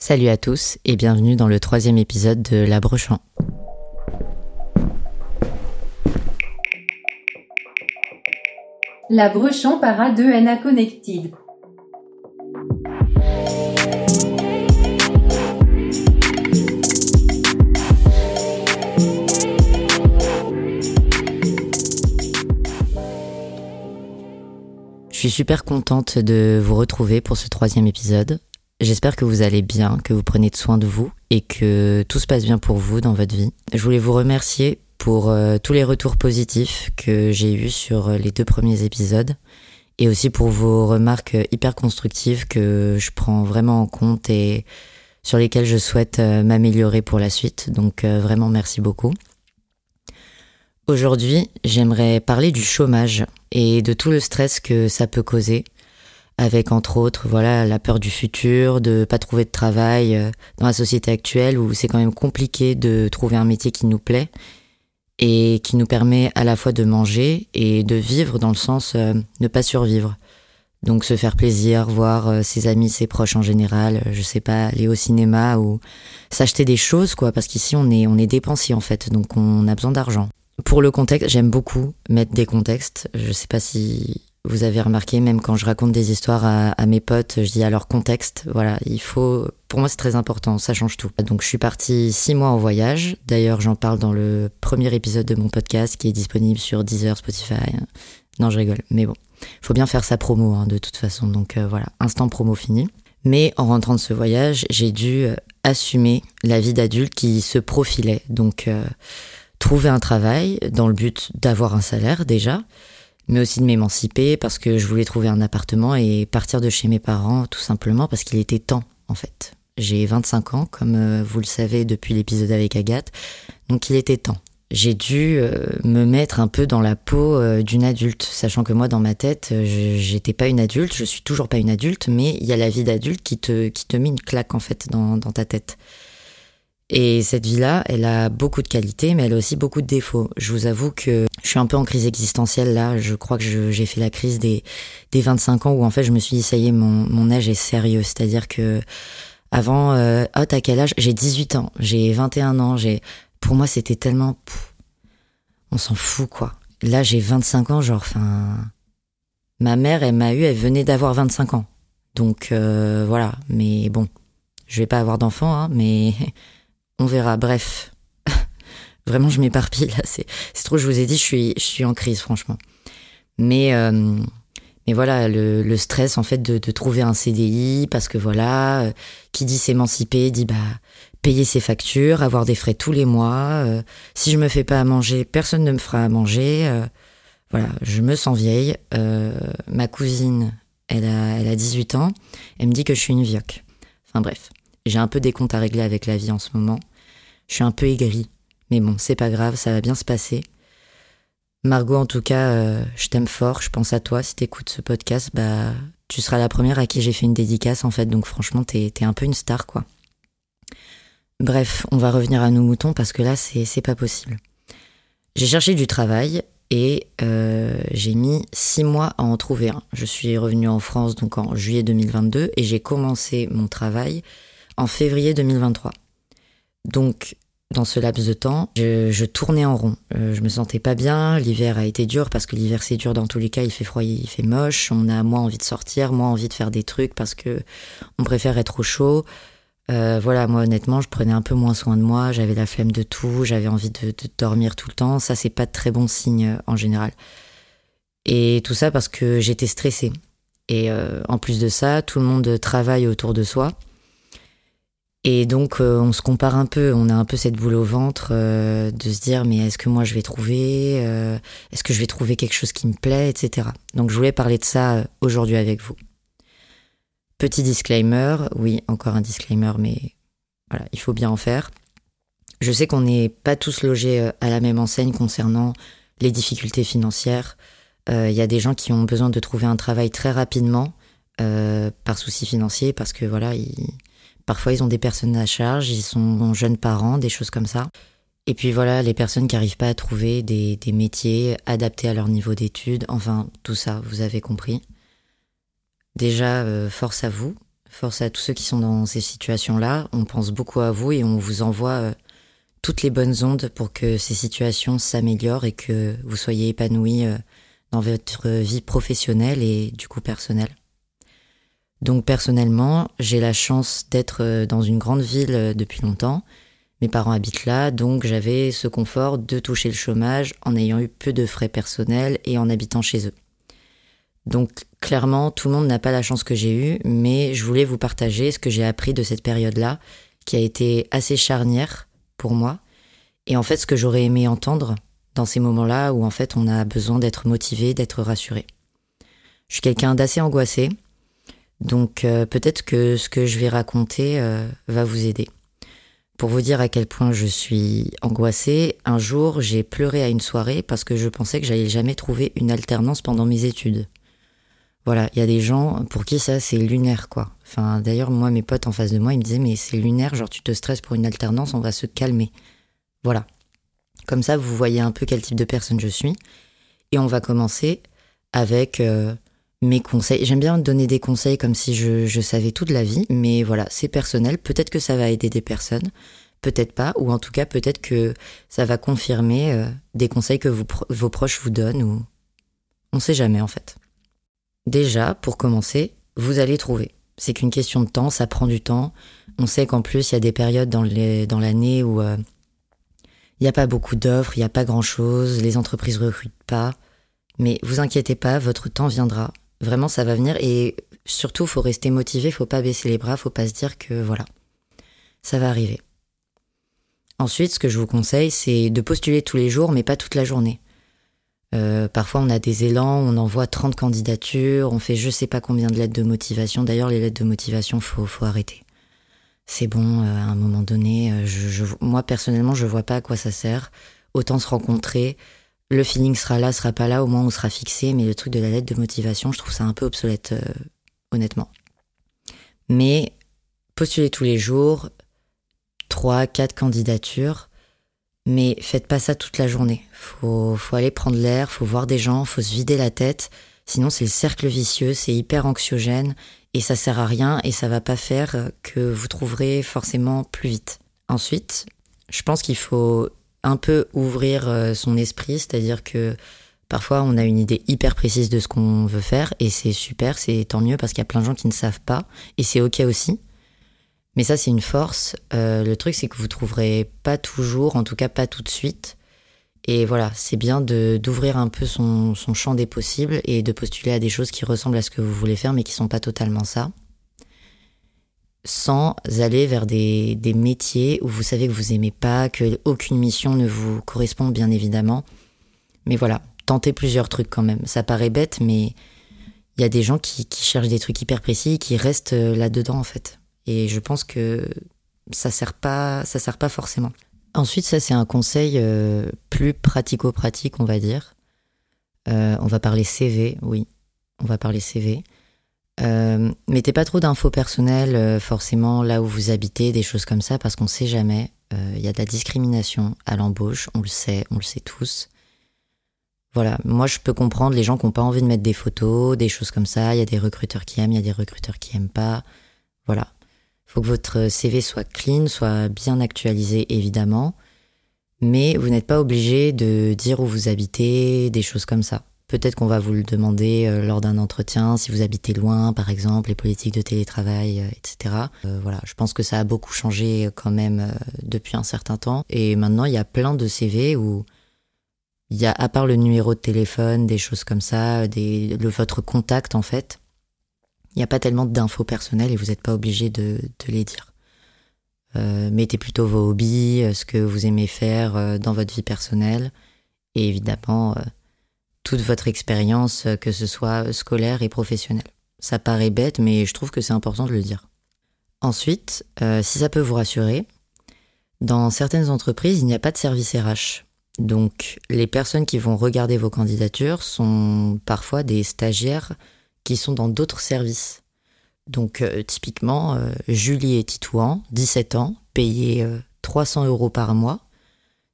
Salut à tous et bienvenue dans le troisième épisode de La Brochant. La Brochant para 2 NA Connected. Je suis super contente de vous retrouver pour ce troisième épisode. J'espère que vous allez bien, que vous prenez soin de vous et que tout se passe bien pour vous dans votre vie. Je voulais vous remercier pour euh, tous les retours positifs que j'ai eus sur euh, les deux premiers épisodes et aussi pour vos remarques hyper constructives que je prends vraiment en compte et sur lesquelles je souhaite euh, m'améliorer pour la suite. Donc vraiment merci beaucoup. Aujourd'hui, j'aimerais parler du chômage et de tout le stress que ça peut causer avec entre autres voilà la peur du futur, de pas trouver de travail euh, dans la société actuelle où c'est quand même compliqué de trouver un métier qui nous plaît et qui nous permet à la fois de manger et de vivre dans le sens euh, ne pas survivre. Donc se faire plaisir, voir euh, ses amis, ses proches en général, je sais pas, aller au cinéma ou s'acheter des choses quoi parce qu'ici on est on est dépensier en fait, donc on a besoin d'argent. Pour le contexte, j'aime beaucoup mettre des contextes. Je sais pas si vous avez remarqué, même quand je raconte des histoires à, mes potes, je dis à leur contexte. Voilà, il faut. Pour moi, c'est très important. Ça change tout. Donc, je suis partie six mois en voyage. D'ailleurs, j'en parle dans le premier épisode de mon podcast qui est disponible sur Deezer, Spotify. Non, je rigole. Mais bon, faut bien faire sa promo hein, de toute façon. Donc euh, voilà, instant promo fini. Mais en rentrant de ce voyage, j'ai dû euh, assumer la vie d'adulte qui se profilait. Donc euh, trouver un travail dans le but d'avoir un salaire déjà mais aussi de m'émanciper parce que je voulais trouver un appartement et partir de chez mes parents tout simplement parce qu'il était temps en fait. J'ai 25 ans comme euh, vous le savez depuis l'épisode avec Agathe, donc il était temps. J'ai dû euh, me mettre un peu dans la peau euh, d'une adulte, sachant que moi dans ma tête, j'étais pas une adulte, je suis toujours pas une adulte, mais il y a la vie d'adulte qui te qui te met une claque en fait dans, dans ta tête. Et cette vie-là, elle a beaucoup de qualités, mais elle a aussi beaucoup de défauts. Je vous avoue que je suis un peu en crise existentielle là. Je crois que j'ai fait la crise des, des 25 ans où en fait je me suis dit, ça y est, mon, mon âge est sérieux. C'est-à-dire que avant, euh, oh, t'as quel âge? J'ai 18 ans, j'ai 21 ans. J'ai, Pour moi, c'était tellement... on s'en fout, quoi. Là, j'ai 25 ans, genre, enfin... Ma mère, elle m'a eu, elle venait d'avoir 25 ans. Donc, euh, voilà. Mais bon, je vais pas avoir d'enfant, hein, mais on verra. Bref, vraiment, je m'éparpille là. C'est trop. Je vous ai dit, je suis, je suis en crise, franchement. Mais euh, mais voilà, le, stress en fait de, trouver un CDI parce que voilà, euh, qui dit s'émanciper dit bah payer ses factures, avoir des frais tous les mois. Euh, si je me fais pas à manger, personne ne me fera à manger. voilà, je me sens vieille. ma cousine, elle a, elle a 18 ans. Elle me dit que je suis une vioque. Enfin bref. J'ai un peu des comptes à régler avec la vie en ce moment. Je suis un peu aigrie. Mais bon, c'est pas grave, ça va bien se passer. Margot, en tout cas, euh, je t'aime fort, je pense à toi. Si t'écoutes ce podcast, bah, tu seras la première à qui j'ai fait une dédicace, en fait. Donc franchement, t'es es un peu une star, quoi. Bref, on va revenir à nos moutons parce que là, c'est pas possible. J'ai cherché du travail et euh, j'ai mis six mois à en trouver un. Je suis revenue en France donc en juillet 2022 et j'ai commencé mon travail en février 2023. Donc, dans ce laps de temps, je, tournais en rond. Euh, je me sentais pas bien. L'hiver a été dur parce que l'hiver c'est dur dans tous les cas. Il fait froid, il fait moche. On a moins envie de sortir, moins envie de faire des trucs parce que on préfère être au chaud. Euh, voilà, moi honnêtement, je prenais un peu moins soin de moi. J'avais la flemme de tout. J'avais envie de, dormir tout le temps. Ça, c'est pas de très bon signe euh, en général. Et tout ça parce que j'étais stressée. Et en plus de ça, tout le monde travaille autour de soi. Et donc euh, on se compare un peu, on a un peu cette boule au ventre euh, de se dire mais est-ce que moi je vais trouver, euh, est-ce que je vais trouver quelque chose qui me plaît, etc. Donc je voulais parler de ça aujourd'hui avec vous. Petit disclaimer, oui encore un disclaimer mais voilà, il faut bien en faire. Je sais qu'on n'est pas tous logés à la même enseigne concernant les difficultés financières. Il y a des gens qui ont besoin de trouver un travail très rapidement par souci financier parce que voilà, ils Parfois, ils ont des personnes à charge, ils sont jeunes parents, des choses comme ça. Et puis voilà, les personnes qui n'arrivent pas à trouver des, métiers adaptés à leur niveau d'études, enfin tout ça, vous avez compris. Déjà, euh, force à vous. Force à tous ceux qui sont dans ces situations-là. On pense beaucoup à vous et on vous envoie euh, toutes les bonnes ondes pour que ces situations s'améliorent et que vous soyez épanoui euh, dans votre vie professionnelle et du coup personnelle. Donc personnellement, j'ai la chance d'être euh, dans une grande ville depuis longtemps. Mes parents habitent là, donc j'avais ce confort de toucher le chômage en ayant eu peu de frais personnels et en habitant chez eux. Donc clairement, tout le monde n'a pas la chance que j'ai eue, mais je voulais vous partager ce que j'ai appris de cette période-là, qui a été assez charnière pour moi, et en fait ce que j'aurais aimé entendre dans ces moments-là où en fait on a besoin d'être motivé, d'être rassuré. Je suis quelqu'un d'assez angoissé, donc euh, peut-être que ce que je vais raconter euh, va vous aider. Pour vous dire à quel point je suis angoissée, un jour j'ai pleuré à une soirée parce que je pensais que j'allais jamais trouver une alternance pendant mes études. Voilà, il y a des gens pour qui ça c'est lunaire quoi. Enfin d'ailleurs moi mes potes en face de moi ils me disaient mais c'est lunaire, genre tu te stresses pour une alternance, on va se calmer. Voilà. Comme ça vous voyez un peu quel type de personne je suis. Et on va commencer avec euh, mes conseils. J'aime bien donner des conseils comme si je, je savais toute la vie, mais voilà, c'est personnel. Peut-être que ça va aider des personnes, peut-être pas, ou en tout cas peut-être que ça va confirmer euh, des conseils que vos proches vous donnent, ou on sait jamais en fait. Déjà, pour commencer, vous allez trouver. C'est qu'une question de temps, ça prend du temps. On sait qu'en plus, il y a des périodes dans l'année où euh, il n'y a pas beaucoup d'offres, il n'y a pas grand-chose, les entreprises recrutent pas. Mais vous inquiétez pas, votre temps viendra. Vraiment, ça va venir et surtout, faut rester motivé, faut pas baisser les bras, faut pas se dire que voilà, ça va arriver. Ensuite, ce que je vous conseille, c'est de postuler tous les jours, mais pas toute la journée. Euh, parfois, on a des élans, on envoie 30 candidatures, on fait je sais pas combien de lettres de motivation. D'ailleurs, les lettres de motivation, faut, faut arrêter. C'est bon, euh, à un moment donné, euh, moi personnellement, je vois pas à quoi ça sert. Autant se rencontrer. Le feeling sera là, sera pas là, au moins on sera fixé. Mais le truc de la lettre de motivation, je trouve ça un peu obsolète, honnêtement. Mais postuler tous les jours, 3, 4 candidatures, mais faites pas ça toute la journée. Faut, faut aller prendre l'air, faut voir des gens, faut se vider la tête. Sinon, c'est le cercle vicieux, c'est hyper anxiogène et ça sert à rien et ça va pas faire que vous trouverez forcément plus vite. Ensuite, je pense qu'il faut un peu ouvrir euh, son esprit, c'est-à-dire que parfois on a une idée hyper précise de ce qu'on veut faire et c'est super, c'est tant mieux parce qu'il y a plein de gens qui ne savent pas et c'est ok aussi. Mais ça, c'est une force. Euh, le truc, c'est que vous trouverez pas toujours, en tout cas pas tout de suite. Et voilà, c'est bien d'ouvrir un peu son, champ des possibles et de postuler à des choses qui ressemblent à ce que vous voulez faire, mais qui sont pas totalement ça. Sans aller vers des, des métiers où vous savez que vous aimez pas, que aucune mission ne vous correspond, bien évidemment. Mais voilà, tentez plusieurs trucs quand même. Ça paraît bête, mais il y a des gens qui, qui cherchent des trucs hyper précis qui restent euh, là-dedans, en fait. Et je pense que ça sert pas, ça sert pas forcément. Ensuite, ça c'est un conseil euh, plus pratico-pratique, on va dire. Euh, on va parler CV, oui, on va parler CV. Euh, mettez pas trop d'infos personnelles forcément là où vous habitez, des choses comme ça, parce qu'on sait jamais. Il y a de la discrimination à l'embauche, on le sait, on le sait tous. Voilà, moi je peux comprendre les gens qui n'ont pas envie de mettre des photos, des choses comme ça. Il y a des recruteurs qui aiment, il y a des recruteurs qui aiment pas. Voilà, faut que votre CV soit clean, soit bien actualisé évidemment, mais vous n'êtes pas obligé de dire où vous habitez, des choses comme ça. Peut-être qu'on va vous le demander euh, lors d'un entretien, si vous habitez loin, par exemple, les politiques de télétravail, euh, etc. Euh, voilà, je pense que ça a beaucoup changé quand même depuis un certain temps. Et maintenant, il y a plein de CV où il y a, à part le numéro de téléphone, des choses comme ça, des, le, votre contact en fait, il n'y a pas tellement d'infos personnelles et vous n'êtes pas obligé de, les dire. Euh, mettez plutôt vos hobbies, euh, ce que vous aimez faire euh, dans votre vie personnelle et évidemment toute votre expérience, que ce soit scolaire et professionnelle. Ça paraît bête, mais je trouve que c'est important de le dire. Ensuite, si ça peut vous rassurer, dans certaines entreprises, il n'y a pas de service RH. Donc, les personnes qui vont regarder vos candidatures sont parfois des stagiaires qui sont dans d'autres services. Donc euh, typiquement, euh, Julie et Titouan, 17 ans, payés 300 euh, euros par mois.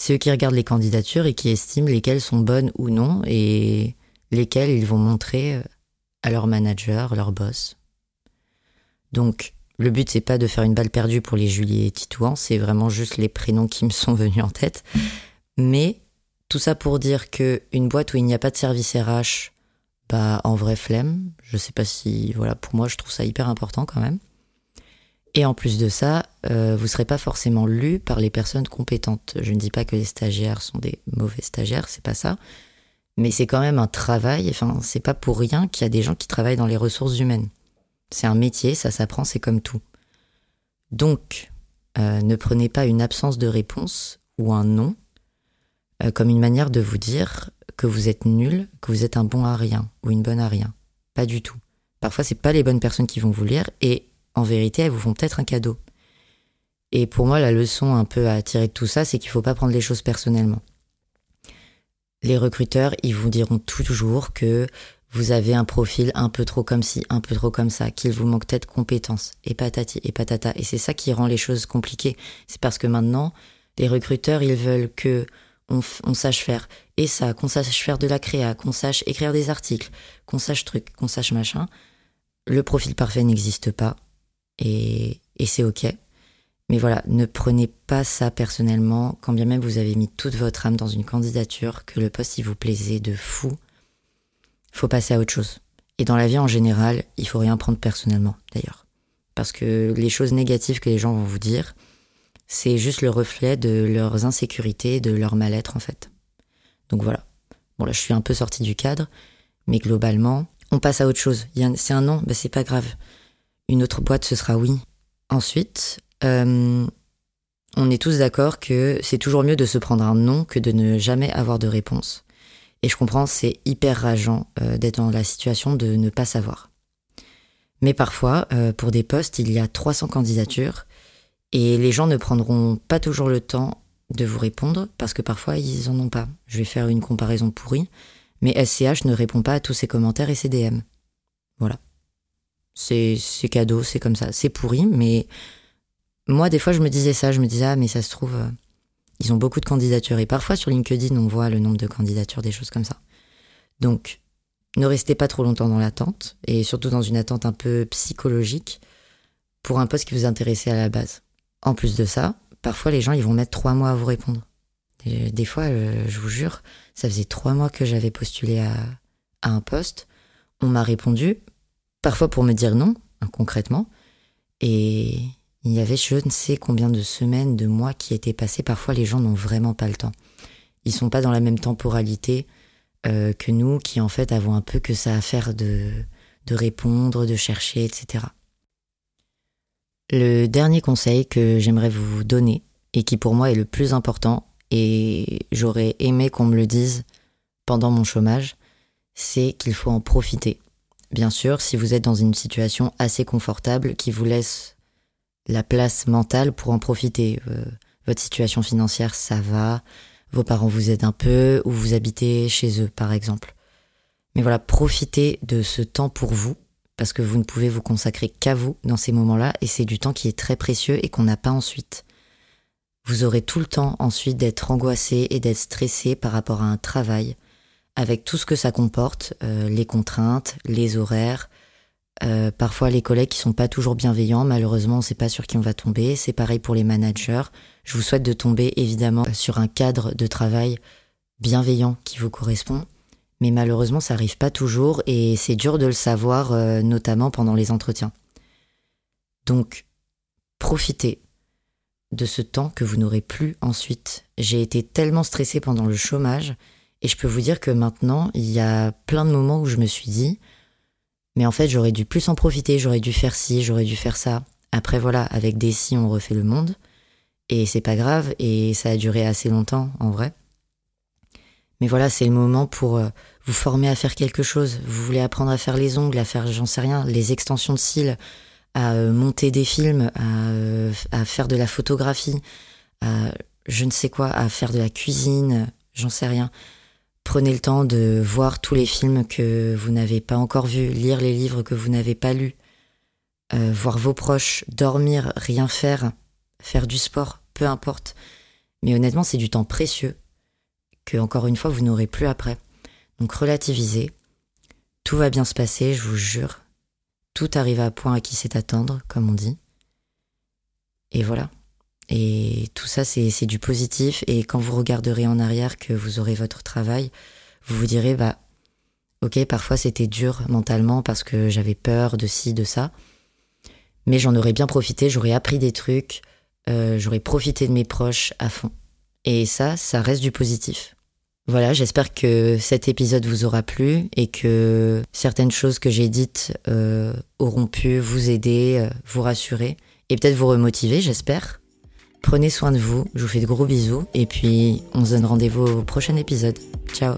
C'est eux qui regardent les candidatures et qui estiment lesquelles sont bonnes ou non et lesquelles ils vont montrer à leur manager, leur boss. Donc, le but, c'est pas de faire une balle perdue pour les Julie et Titouan, c'est vraiment juste les prénoms qui me sont venus en tête. Mais tout ça pour dire que une boîte où il n'y a pas de service RH, bah en vrai flemme. Je sais pas si, voilà, pour moi, je trouve ça hyper important quand même. Et en plus de ça, euh, vous serez pas forcément lu par les personnes compétentes. Je ne dis pas que les stagiaires sont des mauvais stagiaires, c'est pas ça. Mais c'est quand même un travail. Enfin, c'est pas pour rien qu'il y a des gens qui travaillent dans les ressources humaines. C'est un métier, ça s'apprend, c'est comme tout. Donc, euh, ne prenez pas une absence de réponse ou un non euh, comme une manière de vous dire que vous êtes nul, que vous êtes un bon à rien ou une bonne à rien. Pas du tout. Parfois, c'est pas les bonnes personnes qui vont vous lire et en vérité, elles vous font peut-être un cadeau. Et pour moi, la leçon un peu à tirer de tout ça, c'est qu'il faut pas prendre les choses personnellement. Les recruteurs, ils vous diront toujours que vous avez un profil un peu trop comme ci, un peu trop comme ça, qu'il vous manque peut-être compétences, et patati et patata. Et c'est ça qui rend les choses compliquées. C'est parce que maintenant, les recruteurs, ils veulent que on, sache faire et ça, qu'on sache faire de la créa, qu'on sache écrire des articles, qu'on sache truc, qu'on sache machin. Le profil parfait n'existe pas et, et c'est ok. Mais voilà, ne prenez pas ça personnellement, quand bien même vous avez mis toute votre âme dans une candidature, que le poste il vous plaisait de fou, faut passer à autre chose. Et dans la vie en général, il faut rien prendre personnellement, d'ailleurs. Parce que les choses négatives que les gens vont vous dire, c'est juste le reflet de leurs insécurités, de leur mal-être en fait. Donc voilà. Bon là je suis un peu sorti du cadre, mais globalement, on passe à autre chose. C'est un non, ben c'est pas grave. Une autre boîte, ce sera oui. Ensuite, euh, on est tous d'accord que c'est toujours mieux de se prendre un non que de ne jamais avoir de réponse. Et je comprends, c'est hyper rageant euh, d'être dans la situation de ne pas savoir. Mais parfois, euh, pour des postes, il y a 300 candidatures et les gens ne prendront pas toujours le temps de vous répondre parce que parfois ils en ont pas. Je vais faire une comparaison pourrie, mais SCH ne répond pas à tous ses commentaires et ses DM. Voilà. C'est cadeau, c'est comme ça. C'est pourri, mais moi des fois je me disais ça, je me disais ah mais ça se trouve euh, ils ont beaucoup de candidatures et parfois sur LinkedIn on voit le nombre de candidatures, des choses comme ça. Donc ne restez pas trop longtemps dans l'attente et surtout dans une attente un peu psychologique pour un poste qui vous intéressait à la base. En plus de ça, parfois les gens ils vont mettre trois mois à vous répondre. des fois, euh, je vous jure, ça faisait trois mois que j'avais postulé à, un poste. On m'a répondu, parfois pour me dire non, hein, concrètement. Et il y avait je ne sais combien de semaines, de mois qui étaient passés. Parfois, les gens n'ont vraiment pas le temps. Ils sont pas dans la même temporalité euh, que nous, qui en fait avons un peu que ça à faire de, de répondre, de chercher, etc. Le dernier conseil que j'aimerais vous donner, et qui pour moi est le plus important, et j'aurais aimé qu'on me le dise pendant mon chômage, c'est qu'il faut en profiter. Bien sûr, si vous êtes dans une situation assez confortable qui vous laisse la place mentale pour en profiter. Euh, votre situation financière, ça va, vos parents vous aident un peu, ou vous habitez chez eux, par exemple. Mais voilà, profitez de ce temps pour vous, parce que vous ne pouvez vous consacrer qu'à vous dans ces moments-là, et c'est du temps qui est très précieux et qu'on n'a pas ensuite. Vous aurez tout le temps ensuite d'être angoissé et d'être stressé par rapport à un travail, avec tout ce que ça comporte, euh, les contraintes, les horaires, euh, parfois les collègues qui sont pas toujours bienveillants, malheureusement on sait pas sur qui on va tomber. C'est pareil pour les managers. Je vous souhaite de tomber évidemment sur un cadre de travail bienveillant qui vous correspond. Mais malheureusement, ça arrive pas toujours et c'est dur de le savoir, euh, notamment pendant les entretiens. Donc, profitez de ce temps que vous n'aurez plus ensuite. J'ai été tellement stressée pendant le chômage et je peux vous dire que maintenant, il y a plein de moments où je me suis dit, mais en fait, j'aurais dû plus en profiter, j'aurais dû faire ci, j'aurais dû faire ça. Après, voilà, avec des si, on refait le monde. Et c'est pas grave, et ça a duré assez longtemps, en vrai. Mais voilà, c'est le moment pour euh, vous former à faire quelque chose. Vous voulez apprendre à faire les ongles, à faire, j'en sais rien, les extensions de cils, à euh, monter des films, à, euh, à, faire de la photographie, à je ne sais quoi, à faire de la cuisine, j'en sais rien. Prenez le temps de voir tous les films que vous n'avez pas encore vus, lire les livres que vous n'avez pas lus, euh, voir vos proches, dormir, rien faire, faire du sport, peu importe. Mais honnêtement, c'est du temps précieux que, encore une fois, vous n'aurez plus après. Donc relativisez. Tout va bien se passer, je vous jure. tout arrive à point à qui sait attendre, comme on dit. Et voilà. Et tout ça, c'est du positif. Et quand vous regarderez en arrière que vous aurez votre travail, vous vous direz, bah, ok, parfois c'était dur mentalement parce que j'avais peur de ci, de ça. Mais j'en aurais bien profité, j'aurais appris des trucs, euh, j'aurais profité de mes proches à fond. Et ça, ça reste du positif. Voilà, j'espère que cet épisode vous aura plu et que certaines choses que j'ai dites euh, auront pu vous aider, euh, vous rassurer et peut-être vous remotiver, j'espère. Prenez soin de vous, je vous fais de gros bisous et puis on se donne rendez-vous au prochain épisode. Ciao